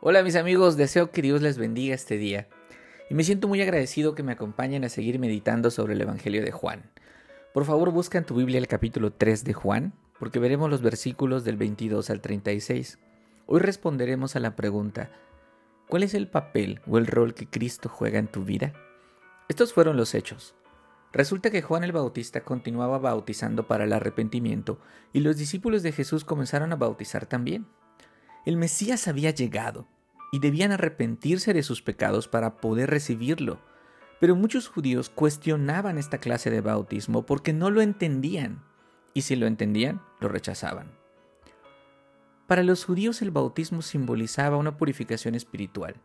Hola mis amigos, deseo que Dios les bendiga este día. Y me siento muy agradecido que me acompañen a seguir meditando sobre el Evangelio de Juan. Por favor busca en tu Biblia el capítulo 3 de Juan, porque veremos los versículos del 22 al 36. Hoy responderemos a la pregunta, ¿cuál es el papel o el rol que Cristo juega en tu vida? Estos fueron los hechos. Resulta que Juan el Bautista continuaba bautizando para el arrepentimiento y los discípulos de Jesús comenzaron a bautizar también. El Mesías había llegado y debían arrepentirse de sus pecados para poder recibirlo. Pero muchos judíos cuestionaban esta clase de bautismo porque no lo entendían, y si lo entendían, lo rechazaban. Para los judíos el bautismo simbolizaba una purificación espiritual.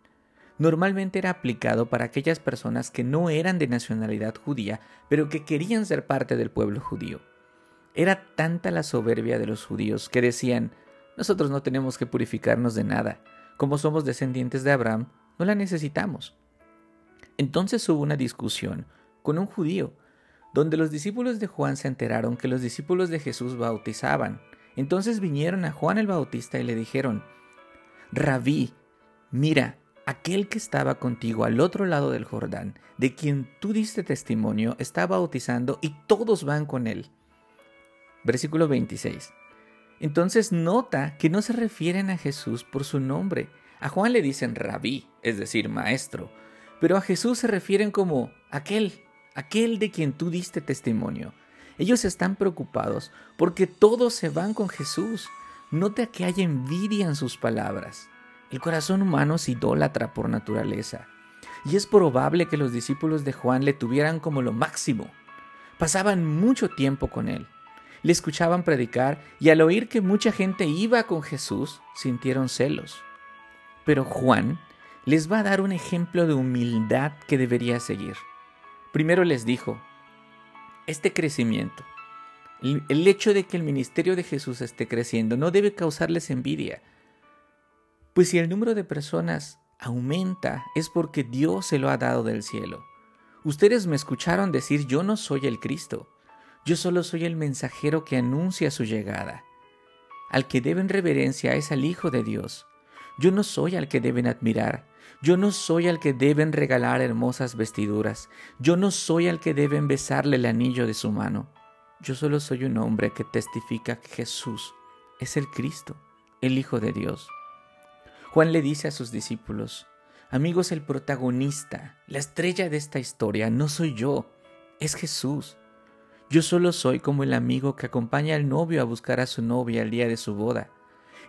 Normalmente era aplicado para aquellas personas que no eran de nacionalidad judía, pero que querían ser parte del pueblo judío. Era tanta la soberbia de los judíos que decían, nosotros no tenemos que purificarnos de nada. Como somos descendientes de Abraham, no la necesitamos. Entonces hubo una discusión con un judío, donde los discípulos de Juan se enteraron que los discípulos de Jesús bautizaban. Entonces vinieron a Juan el Bautista y le dijeron, Rabí, mira, aquel que estaba contigo al otro lado del Jordán, de quien tú diste testimonio, está bautizando y todos van con él. Versículo 26. Entonces nota que no se refieren a Jesús por su nombre. A Juan le dicen rabí, es decir, maestro, pero a Jesús se refieren como aquel, aquel de quien tú diste testimonio. Ellos están preocupados porque todos se van con Jesús. Nota que hay envidia en sus palabras. El corazón humano es idólatra por naturaleza, y es probable que los discípulos de Juan le tuvieran como lo máximo. Pasaban mucho tiempo con él le escuchaban predicar y al oír que mucha gente iba con Jesús, sintieron celos. Pero Juan les va a dar un ejemplo de humildad que debería seguir. Primero les dijo, este crecimiento, el hecho de que el ministerio de Jesús esté creciendo no debe causarles envidia, pues si el número de personas aumenta es porque Dios se lo ha dado del cielo. Ustedes me escucharon decir yo no soy el Cristo, yo solo soy el mensajero que anuncia su llegada. Al que deben reverencia es al Hijo de Dios. Yo no soy al que deben admirar. Yo no soy al que deben regalar hermosas vestiduras. Yo no soy al que deben besarle el anillo de su mano. Yo solo soy un hombre que testifica que Jesús es el Cristo, el Hijo de Dios. Juan le dice a sus discípulos, amigos, el protagonista, la estrella de esta historia no soy yo, es Jesús. Yo solo soy como el amigo que acompaña al novio a buscar a su novia el día de su boda.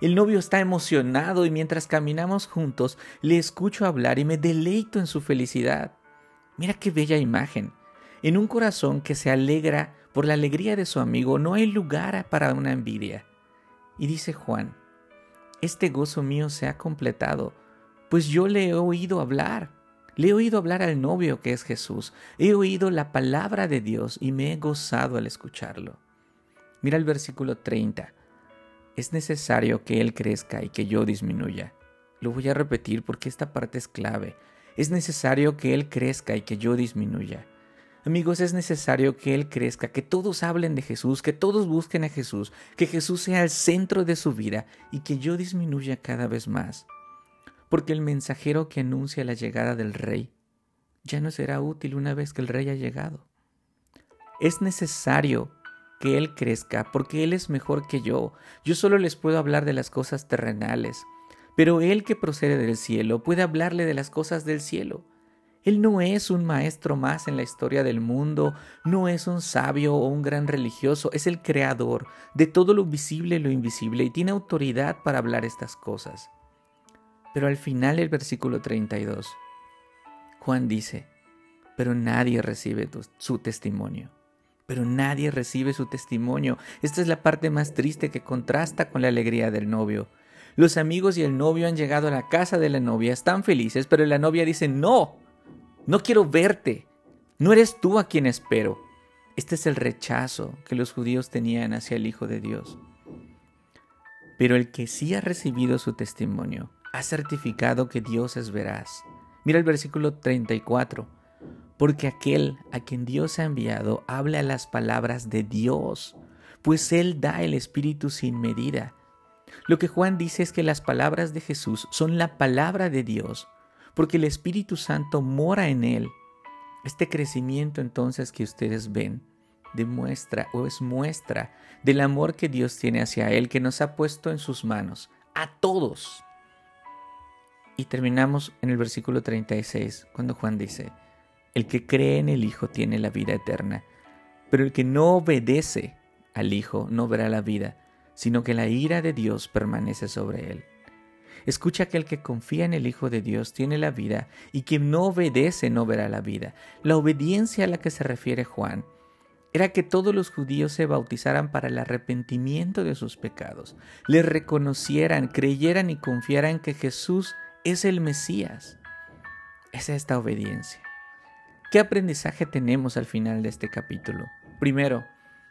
El novio está emocionado y mientras caminamos juntos le escucho hablar y me deleito en su felicidad. Mira qué bella imagen. En un corazón que se alegra por la alegría de su amigo no hay lugar para una envidia. Y dice Juan, este gozo mío se ha completado, pues yo le he oído hablar. Le he oído hablar al novio que es Jesús. He oído la palabra de Dios y me he gozado al escucharlo. Mira el versículo 30. Es necesario que Él crezca y que yo disminuya. Lo voy a repetir porque esta parte es clave. Es necesario que Él crezca y que yo disminuya. Amigos, es necesario que Él crezca, que todos hablen de Jesús, que todos busquen a Jesús, que Jesús sea el centro de su vida y que yo disminuya cada vez más porque el mensajero que anuncia la llegada del rey ya no será útil una vez que el rey ha llegado. Es necesario que Él crezca porque Él es mejor que yo. Yo solo les puedo hablar de las cosas terrenales, pero Él que procede del cielo puede hablarle de las cosas del cielo. Él no es un maestro más en la historia del mundo, no es un sabio o un gran religioso, es el creador de todo lo visible y lo invisible y tiene autoridad para hablar estas cosas. Pero al final del versículo 32, Juan dice, pero nadie recibe su testimonio. Pero nadie recibe su testimonio. Esta es la parte más triste que contrasta con la alegría del novio. Los amigos y el novio han llegado a la casa de la novia, están felices, pero la novia dice, no, no quiero verte. No eres tú a quien espero. Este es el rechazo que los judíos tenían hacia el Hijo de Dios. Pero el que sí ha recibido su testimonio ha certificado que Dios es veraz. Mira el versículo 34. Porque aquel a quien Dios ha enviado habla las palabras de Dios, pues Él da el Espíritu sin medida. Lo que Juan dice es que las palabras de Jesús son la palabra de Dios, porque el Espíritu Santo mora en él. Este crecimiento entonces que ustedes ven demuestra o es muestra del amor que Dios tiene hacia él, que nos ha puesto en sus manos, a todos. Y terminamos en el versículo 36, cuando Juan dice, el que cree en el Hijo tiene la vida eterna, pero el que no obedece al Hijo no verá la vida, sino que la ira de Dios permanece sobre él. Escucha que el que confía en el Hijo de Dios tiene la vida y quien no obedece no verá la vida. La obediencia a la que se refiere Juan era que todos los judíos se bautizaran para el arrepentimiento de sus pecados, le reconocieran, creyeran y confiaran que Jesús es el Mesías. Es esta obediencia. ¿Qué aprendizaje tenemos al final de este capítulo? Primero,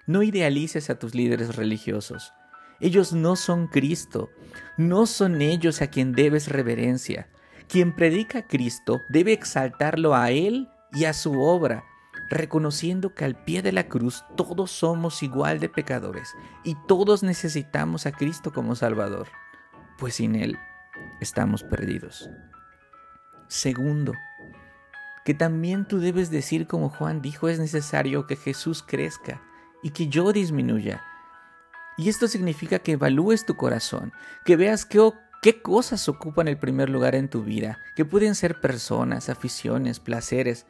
no idealices a tus líderes religiosos. Ellos no son Cristo, no son ellos a quien debes reverencia. Quien predica a Cristo debe exaltarlo a Él y a su obra, reconociendo que al pie de la cruz todos somos igual de pecadores y todos necesitamos a Cristo como Salvador, pues sin Él estamos perdidos. Segundo, que también tú debes decir como Juan dijo, es necesario que Jesús crezca y que yo disminuya y esto significa que evalúes tu corazón, que veas qué, qué cosas ocupan el primer lugar en tu vida, que pueden ser personas, aficiones, placeres.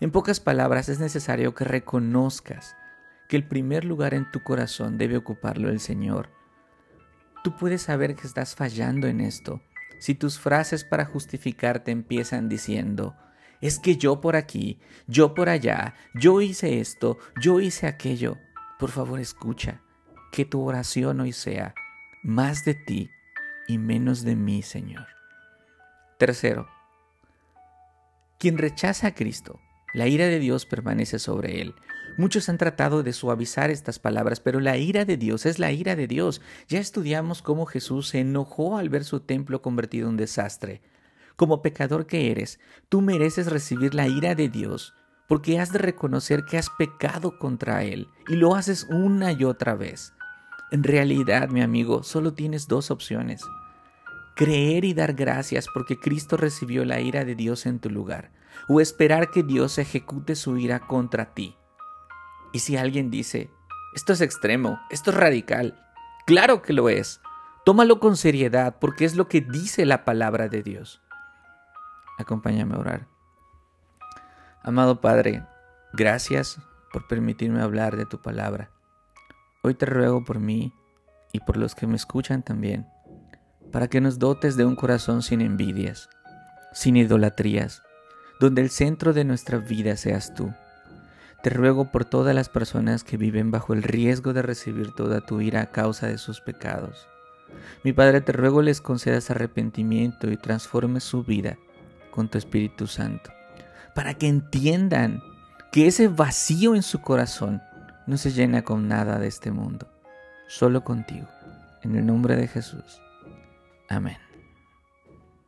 En pocas palabras, es necesario que reconozcas que el primer lugar en tu corazón debe ocuparlo el Señor. Tú puedes saber que estás fallando en esto si tus frases para justificarte empiezan diciendo, es que yo por aquí, yo por allá, yo hice esto, yo hice aquello. Por favor, escucha que tu oración hoy sea más de ti y menos de mí, Señor. Tercero, quien rechaza a Cristo, la ira de Dios permanece sobre él. Muchos han tratado de suavizar estas palabras, pero la ira de Dios es la ira de Dios. Ya estudiamos cómo Jesús se enojó al ver su templo convertido en un desastre. Como pecador que eres, tú mereces recibir la ira de Dios, porque has de reconocer que has pecado contra Él, y lo haces una y otra vez. En realidad, mi amigo, solo tienes dos opciones. Creer y dar gracias porque Cristo recibió la ira de Dios en tu lugar, o esperar que Dios ejecute su ira contra ti. Y si alguien dice, esto es extremo, esto es radical, claro que lo es. Tómalo con seriedad porque es lo que dice la palabra de Dios. Acompáñame a orar. Amado Padre, gracias por permitirme hablar de tu palabra. Hoy te ruego por mí y por los que me escuchan también, para que nos dotes de un corazón sin envidias, sin idolatrías, donde el centro de nuestra vida seas tú. Te ruego por todas las personas que viven bajo el riesgo de recibir toda tu ira a causa de sus pecados. Mi Padre, te ruego les concedas arrepentimiento y transformes su vida con tu Espíritu Santo, para que entiendan que ese vacío en su corazón no se llena con nada de este mundo, solo contigo. En el nombre de Jesús. Amén.